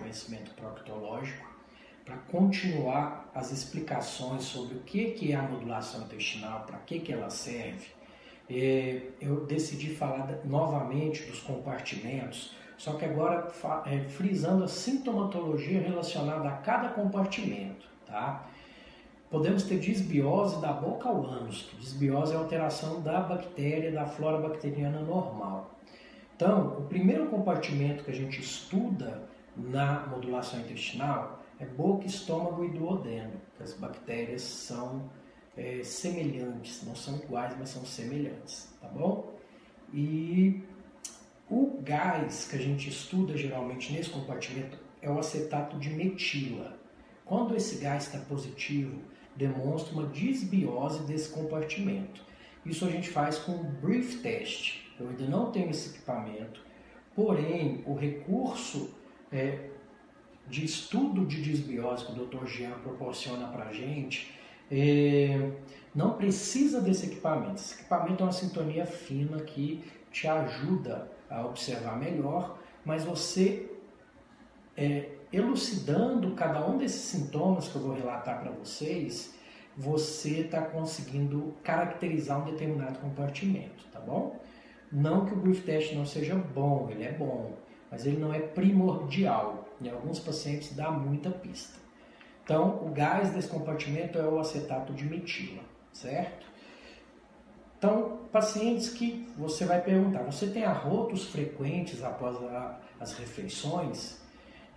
Conhecimento proctológico, para continuar as explicações sobre o que é a modulação intestinal, para que, que ela serve. É, eu decidi falar novamente dos compartimentos, só que agora é, frisando a sintomatologia relacionada a cada compartimento, tá? Podemos ter disbiose da boca ao ânus. Disbiose é alteração da bactéria, da flora bacteriana normal. Então, o primeiro compartimento que a gente estuda na modulação intestinal é boca, estômago e duodeno. As bactérias são é, semelhantes, não são iguais, mas são semelhantes, tá bom? E o gás que a gente estuda geralmente nesse compartimento é o acetato de metila. Quando esse gás está positivo, demonstra uma disbiose desse compartimento. Isso a gente faz com o brief test. Eu ainda não tenho esse equipamento, porém o recurso é, de estudo de disbiose que o Dr. Jean proporciona para a gente é, não precisa desse equipamento. Esse equipamento é uma sintonia fina que te ajuda a observar melhor, mas você é, elucidando cada um desses sintomas que eu vou relatar para vocês, você está conseguindo caracterizar um determinado compartimento, tá bom? Não que o brief test não seja bom, ele é bom, mas ele não é primordial. Em alguns pacientes dá muita pista. Então, o gás desse compartimento é o acetato de metila, certo? Então, pacientes que você vai perguntar, você tem arrotos frequentes após a, as refeições?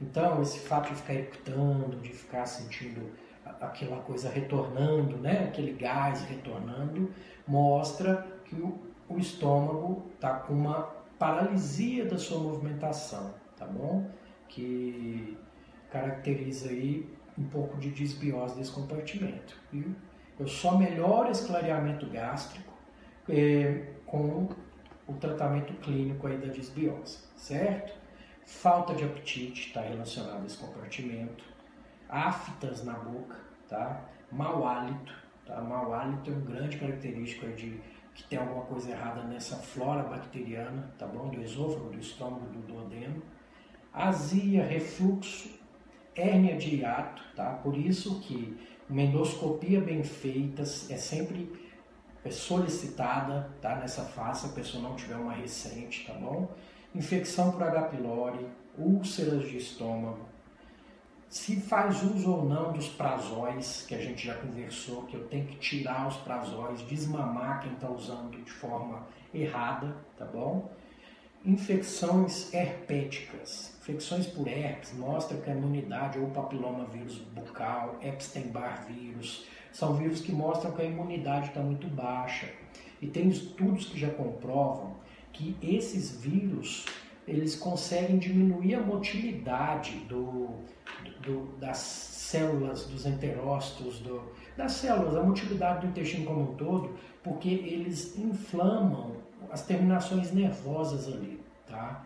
Então, esse fato de ficar eructando, de ficar sentindo aquela coisa retornando, né? aquele gás retornando, mostra que o, o estômago está com uma paralisia da sua movimentação, tá bom? Que caracteriza aí um pouco de desbiose desse compartimento. E eu só melhoro esse clareamento gástrico é, com o tratamento clínico aí da desbiose, certo? Falta de apetite está relacionado a esse compartimento. Aftas na boca, tá? Mau hálito, tá? Mau hálito é um grande característico de que tem alguma coisa errada nessa flora bacteriana, tá bom? Do esôfago, do estômago, do duodeno. Azia, refluxo, hérnia de hiato, tá? Por isso que uma endoscopia bem feita é sempre solicitada, tá? Nessa fase, se a pessoa não tiver uma recente, tá bom? infecção por H. pylori, úlceras de estômago, se faz uso ou não dos prazóis, que a gente já conversou, que eu tenho que tirar os prazóis, desmamar quem está usando de forma errada, tá bom? Infecções herpéticas. Infecções por herpes mostram que a imunidade ou papiloma vírus bucal, Epstein-Barr vírus, são vírus que mostram que a imunidade está muito baixa. E tem estudos que já comprovam que esses vírus eles conseguem diminuir a motilidade do, do, das células, dos enterócitos, do, das células, a motilidade do intestino como um todo, porque eles inflamam as terminações nervosas ali, tá?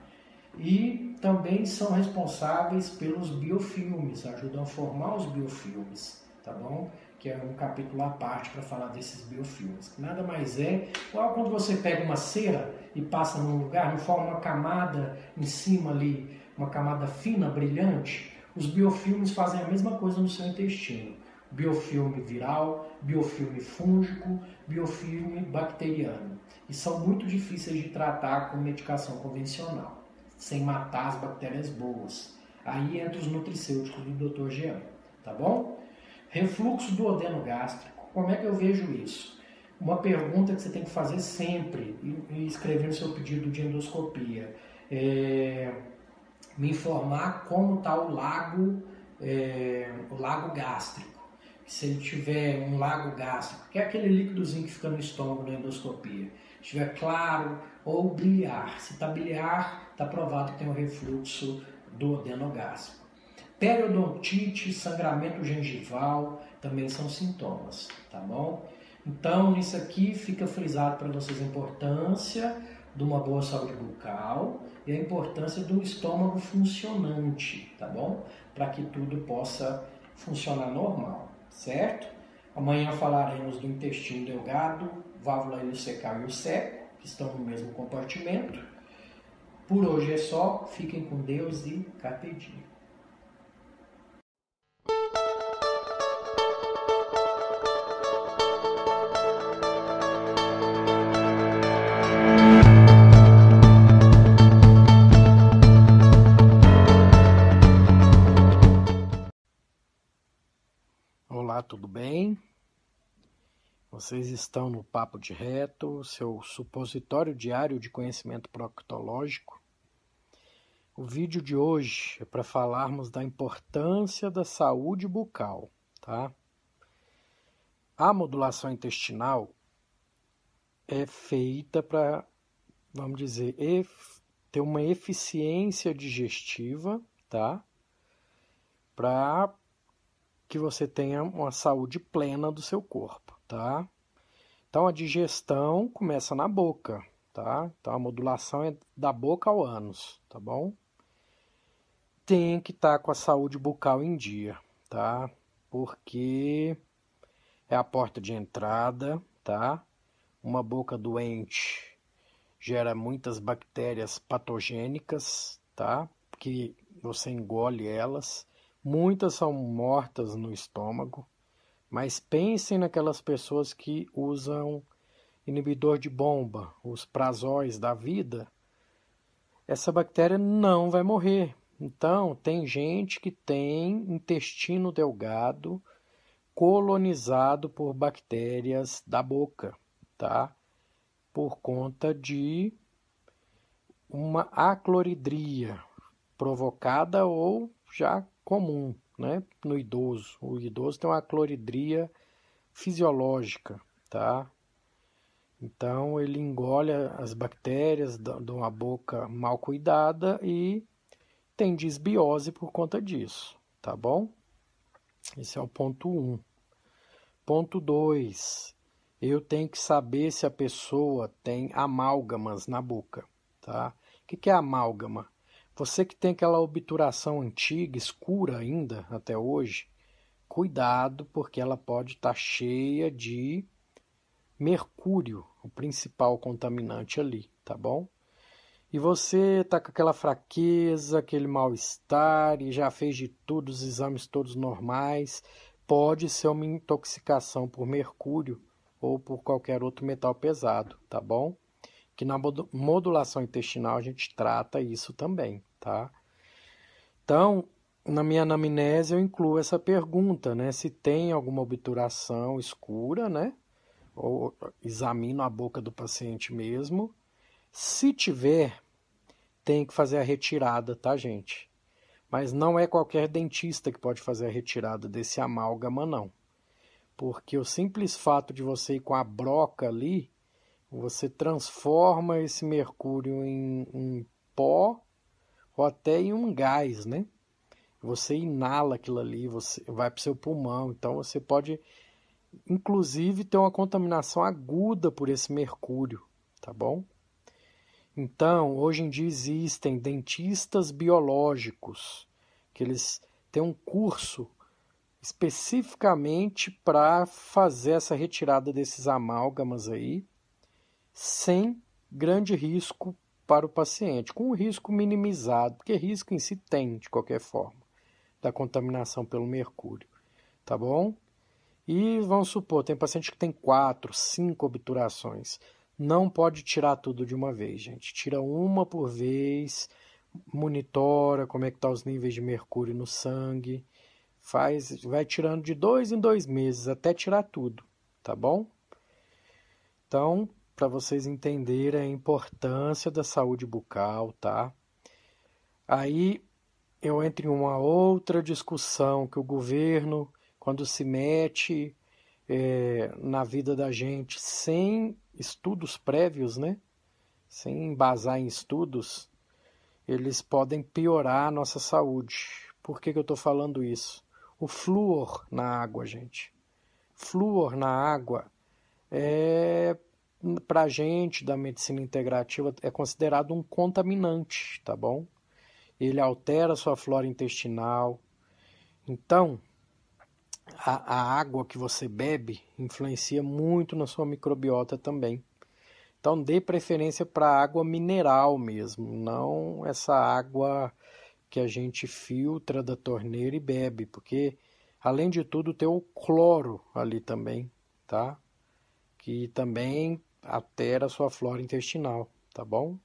E também são responsáveis pelos biofilmes, ajudam a formar os biofilmes, tá bom? Que é um capítulo à parte para falar desses biofilmes. Nada mais é, igual quando você pega uma cera e passa num lugar, não forma uma camada em cima ali, uma camada fina, brilhante, os biofilmes fazem a mesma coisa no seu intestino. Biofilme viral, biofilme fúngico, biofilme bacteriano. E são muito difíceis de tratar com medicação convencional, sem matar as bactérias boas. Aí entra os nutricêuticos do Dr. Jean, tá bom? Refluxo do odeno gástrico. Como é que eu vejo isso? Uma pergunta que você tem que fazer sempre e escrever no seu pedido de endoscopia é me informar como está o lago, é, o lago gástrico. Se ele tiver um lago gástrico, que é aquele líquidozinho que fica no estômago na endoscopia, estiver claro ou biliar. Se está biliar, está provado que tem um refluxo do adenogástrico. Periodontite, sangramento gengival também são sintomas, tá bom? Então, nisso aqui fica frisado para vocês a importância de uma boa saúde bucal e a importância do estômago funcionante, tá bom? Para que tudo possa funcionar normal, certo? Amanhã falaremos do intestino delgado, válvula ileocecal e o seco, que estão no mesmo compartimento. Por hoje é só, fiquem com Deus e carpe. Vocês estão no Papo de Reto, seu supositório diário de conhecimento proctológico. O vídeo de hoje é para falarmos da importância da saúde bucal, tá? A modulação intestinal é feita para, vamos dizer, ter uma eficiência digestiva, tá? Para que você tenha uma saúde plena do seu corpo, tá? Então a digestão começa na boca, tá? Então a modulação é da boca ao ânus, tá bom? Tem que estar tá com a saúde bucal em dia, tá? Porque é a porta de entrada, tá? Uma boca doente gera muitas bactérias patogênicas, tá? Que você engole elas Muitas são mortas no estômago, mas pensem naquelas pessoas que usam inibidor de bomba, os prazóis da vida. Essa bactéria não vai morrer. Então, tem gente que tem intestino delgado colonizado por bactérias da boca, tá? Por conta de uma acloridria provocada ou já comum né, no idoso. O idoso tem uma cloridria fisiológica, tá? Então ele engole as bactérias de uma boca mal cuidada e tem desbiose por conta disso, tá bom? Esse é o ponto 1. Um. Ponto 2. Eu tenho que saber se a pessoa tem amálgamas na boca, tá? O que é amálgama? Você que tem aquela obturação antiga, escura ainda até hoje, cuidado, porque ela pode estar tá cheia de mercúrio, o principal contaminante ali, tá bom? E você tá com aquela fraqueza, aquele mal-estar e já fez de tudo, os exames todos normais, pode ser uma intoxicação por mercúrio ou por qualquer outro metal pesado, tá bom? Que na modulação intestinal a gente trata isso também tá? Então, na minha anamnese eu incluo essa pergunta, né? Se tem alguma obturação escura, né? Ou examino a boca do paciente mesmo. Se tiver, tem que fazer a retirada, tá, gente? Mas não é qualquer dentista que pode fazer a retirada desse amálgama, não. Porque o simples fato de você ir com a broca ali, você transforma esse mercúrio em, pó ou até em um gás, né? Você inala aquilo ali, você vai para o seu pulmão, então você pode inclusive ter uma contaminação aguda por esse mercúrio, tá bom? Então, hoje em dia existem dentistas biológicos, que eles têm um curso especificamente para fazer essa retirada desses amálgamas aí, sem grande risco para o paciente, com o risco minimizado, porque risco em si tem, de qualquer forma, da contaminação pelo mercúrio, tá bom? E vamos supor, tem paciente que tem quatro, cinco obturações. Não pode tirar tudo de uma vez, gente. Tira uma por vez, monitora como é que tá os níveis de mercúrio no sangue, faz, vai tirando de dois em dois meses até tirar tudo, tá bom? Então, para vocês entenderem a importância da saúde bucal, tá? Aí eu entro em uma outra discussão que o governo, quando se mete é, na vida da gente sem estudos prévios, né? Sem embasar em estudos, eles podem piorar a nossa saúde. Por que, que eu estou falando isso? O flúor na água, gente. Flúor na água é para a gente da medicina integrativa é considerado um contaminante, tá bom? Ele altera a sua flora intestinal. Então, a, a água que você bebe influencia muito na sua microbiota também. Então, dê preferência para água mineral mesmo, não essa água que a gente filtra da torneira e bebe, porque além de tudo tem o cloro ali também, tá? Que também altera a sua flora intestinal, tá bom?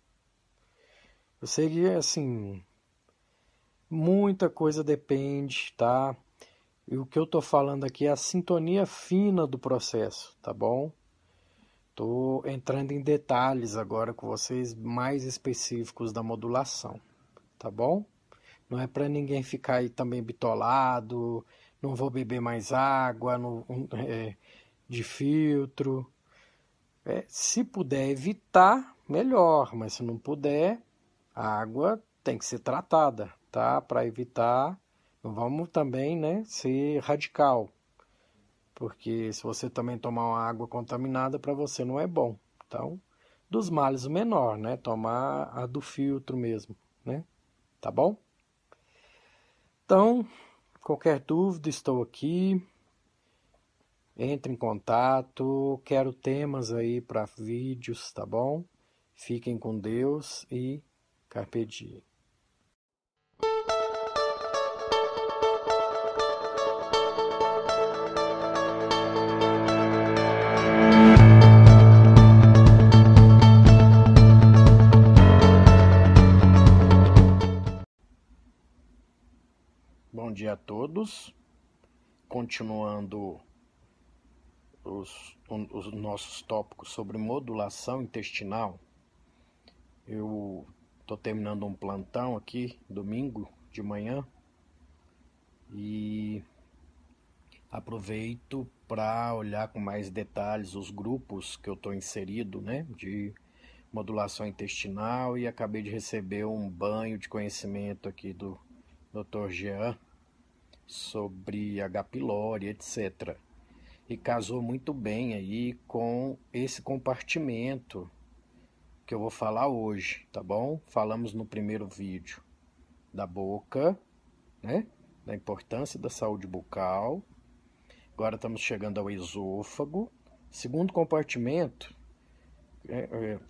Eu sei que assim muita coisa depende, tá? E o que eu estou falando aqui é a sintonia fina do processo, tá bom? Estou entrando em detalhes agora com vocês mais específicos da modulação, tá bom? Não é para ninguém ficar aí também bitolado, não vou beber mais água no, é, de filtro, é, se puder evitar, melhor, mas se não puder, a água tem que ser tratada, tá? Para evitar, vamos também, né, ser radical. Porque se você também tomar uma água contaminada, para você não é bom. Então, dos males o menor, né? Tomar a do filtro mesmo, né? Tá bom? Então, qualquer dúvida, estou aqui. Entre em contato, quero temas aí para vídeos, tá bom? Fiquem com Deus e carpe diem. Bom dia a todos. Continuando os, os nossos tópicos sobre modulação intestinal, eu estou terminando um plantão aqui, domingo de manhã, e aproveito para olhar com mais detalhes os grupos que eu estou inserido, né, de modulação intestinal e acabei de receber um banho de conhecimento aqui do Dr. Jean sobre H. pylori, etc e casou muito bem aí com esse compartimento que eu vou falar hoje, tá bom? Falamos no primeiro vídeo da boca, né? Da importância da saúde bucal. Agora estamos chegando ao esôfago. Segundo compartimento, é, é,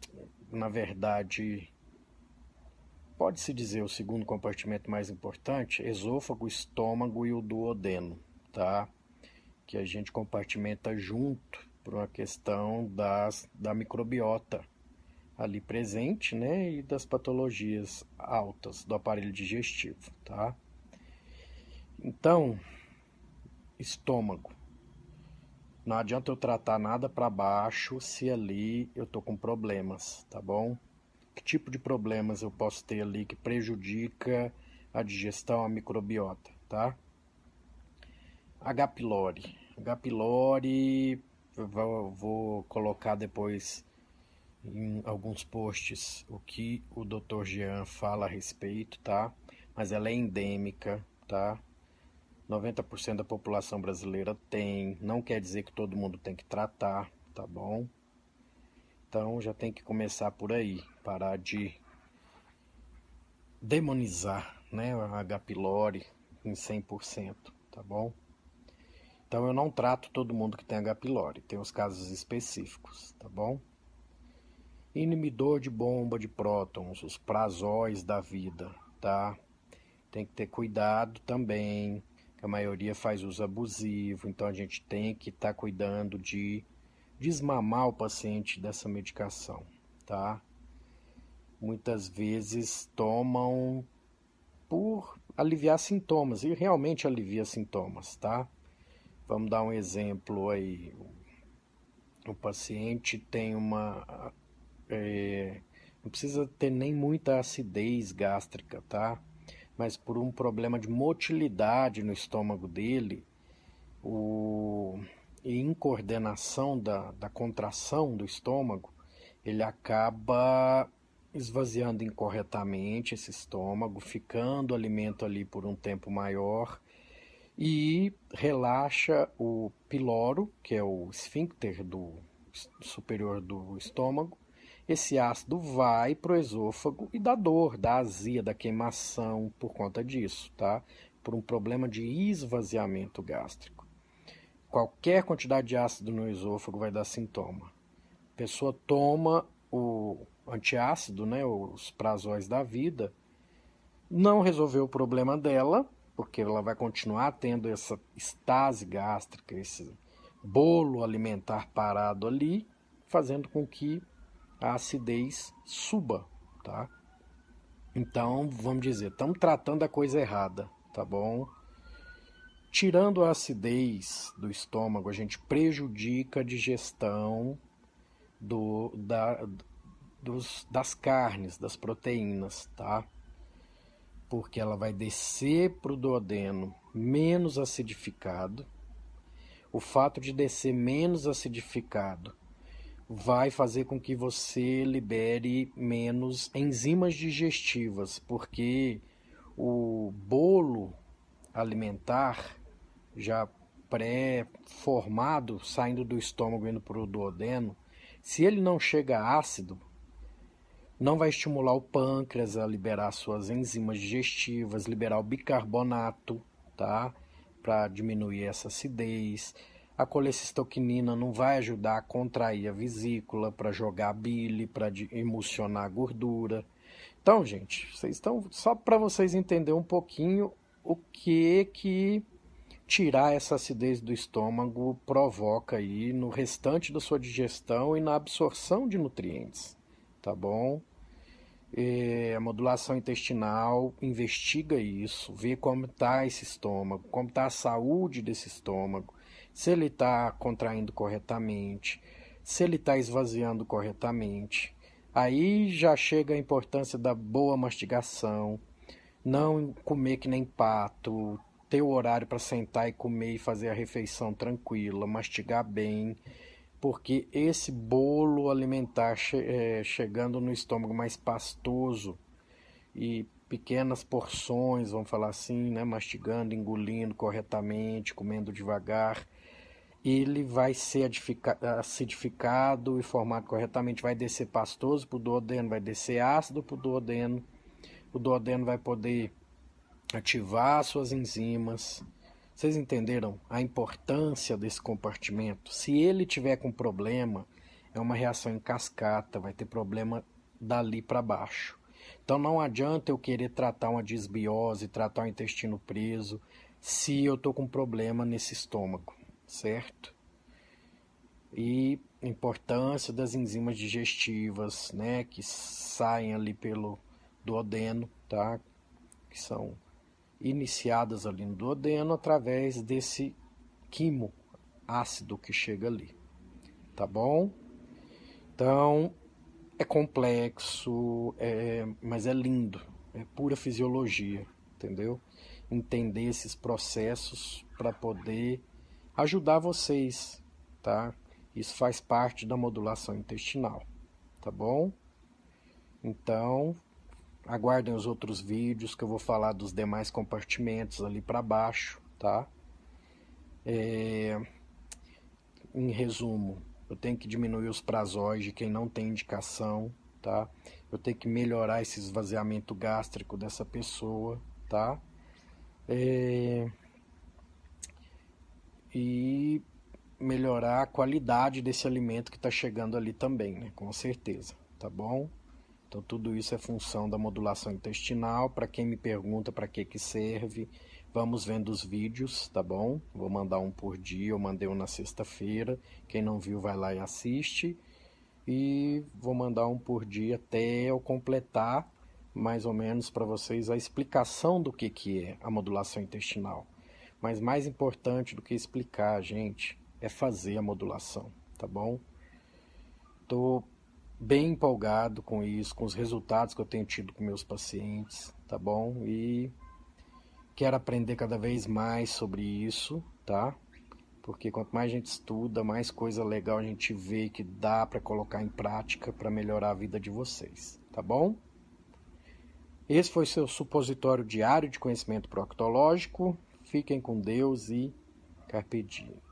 na verdade, pode-se dizer o segundo compartimento mais importante, esôfago, estômago e o duodeno, tá? Que a gente compartimenta junto por uma questão das, da microbiota ali presente, né, e das patologias altas do aparelho digestivo, tá? Então, estômago. Não adianta eu tratar nada para baixo se ali eu tô com problemas, tá bom? Que tipo de problemas eu posso ter ali que prejudica a digestão, a microbiota, tá? H. pylori. H. pylori, vou, vou colocar depois em alguns posts o que o Dr. Jean fala a respeito, tá? Mas ela é endêmica, tá? 90% da população brasileira tem, não quer dizer que todo mundo tem que tratar, tá bom? Então já tem que começar por aí, parar de demonizar, né, a H. pylori em 100%, tá bom? Então eu não trato todo mundo que tem H. pylori, tem os casos específicos, tá bom? Inibidor de bomba de prótons, os prazóis da vida, tá? Tem que ter cuidado também, que a maioria faz uso abusivo, então a gente tem que estar tá cuidando de desmamar o paciente dessa medicação, tá? Muitas vezes tomam por aliviar sintomas, e realmente alivia sintomas, tá? Vamos dar um exemplo aí. o paciente tem uma. É, não precisa ter nem muita acidez gástrica, tá? Mas por um problema de motilidade no estômago dele, o, e incoordenação da, da contração do estômago, ele acaba esvaziando incorretamente esse estômago, ficando alimento ali por um tempo maior e relaxa o piloro, que é o esfíncter do superior do estômago. Esse ácido vai para o esôfago e dá dor, dá azia, da queimação por conta disso, tá? Por um problema de esvaziamento gástrico. Qualquer quantidade de ácido no esôfago vai dar sintoma. A pessoa toma o antiácido, né, os prazóis da vida, não resolveu o problema dela, porque ela vai continuar tendo essa estase gástrica, esse bolo alimentar parado ali, fazendo com que a acidez suba, tá? Então, vamos dizer, estamos tratando a coisa errada, tá bom? Tirando a acidez do estômago, a gente prejudica a digestão do, da, dos, das carnes, das proteínas, tá? Porque ela vai descer para o duodeno menos acidificado. O fato de descer menos acidificado vai fazer com que você libere menos enzimas digestivas, porque o bolo alimentar já pré-formado, saindo do estômago indo para o duodeno, se ele não chega ácido, não vai estimular o pâncreas a liberar suas enzimas digestivas, liberar o bicarbonato, tá? Para diminuir essa acidez. A colecistoquinina não vai ajudar a contrair a vesícula, para jogar a bile, para emulsionar a gordura. Então, gente, vocês estão só para vocês entenderem um pouquinho o que que tirar essa acidez do estômago provoca aí no restante da sua digestão e na absorção de nutrientes, tá bom? É, a modulação intestinal investiga isso, vê como está esse estômago, como está a saúde desse estômago, se ele está contraindo corretamente, se ele está esvaziando corretamente. Aí já chega a importância da boa mastigação, não comer que nem pato, ter o horário para sentar e comer e fazer a refeição tranquila, mastigar bem porque esse bolo alimentar che é, chegando no estômago mais pastoso e pequenas porções, vamos falar assim, né, mastigando, engolindo corretamente, comendo devagar, ele vai ser acidificado e formado corretamente, vai descer pastoso para o duodeno, vai descer ácido para o duodeno, o duodeno vai poder ativar suas enzimas, vocês entenderam a importância desse compartimento? Se ele tiver com problema, é uma reação em cascata, vai ter problema dali para baixo. Então não adianta eu querer tratar uma disbiose, tratar o intestino preso, se eu estou com problema nesse estômago, certo? E importância das enzimas digestivas, né, que saem ali pelo duodeno, tá? Que são iniciadas ali no duodeno através desse quimo ácido que chega ali. Tá bom? Então, é complexo, é, mas é lindo, é pura fisiologia, entendeu? Entender esses processos para poder ajudar vocês, tá? Isso faz parte da modulação intestinal, tá bom? Então, Aguardem os outros vídeos que eu vou falar dos demais compartimentos ali para baixo, tá? É... Em resumo, eu tenho que diminuir os prazóis de quem não tem indicação, tá? Eu tenho que melhorar esse esvaziamento gástrico dessa pessoa, tá? É... E melhorar a qualidade desse alimento que está chegando ali também, né? Com certeza, tá bom? Então, tudo isso é função da modulação intestinal. Para quem me pergunta para que, que serve, vamos vendo os vídeos, tá bom? Vou mandar um por dia, eu mandei um na sexta-feira. Quem não viu, vai lá e assiste. E vou mandar um por dia até eu completar mais ou menos para vocês a explicação do que, que é a modulação intestinal. Mas mais importante do que explicar, gente, é fazer a modulação, tá bom? Estou bem empolgado com isso, com os resultados que eu tenho tido com meus pacientes, tá bom? E quero aprender cada vez mais sobre isso, tá? Porque quanto mais a gente estuda, mais coisa legal a gente vê que dá para colocar em prática para melhorar a vida de vocês, tá bom? Esse foi seu supositório diário de conhecimento proctológico. Fiquem com Deus e carpe diem.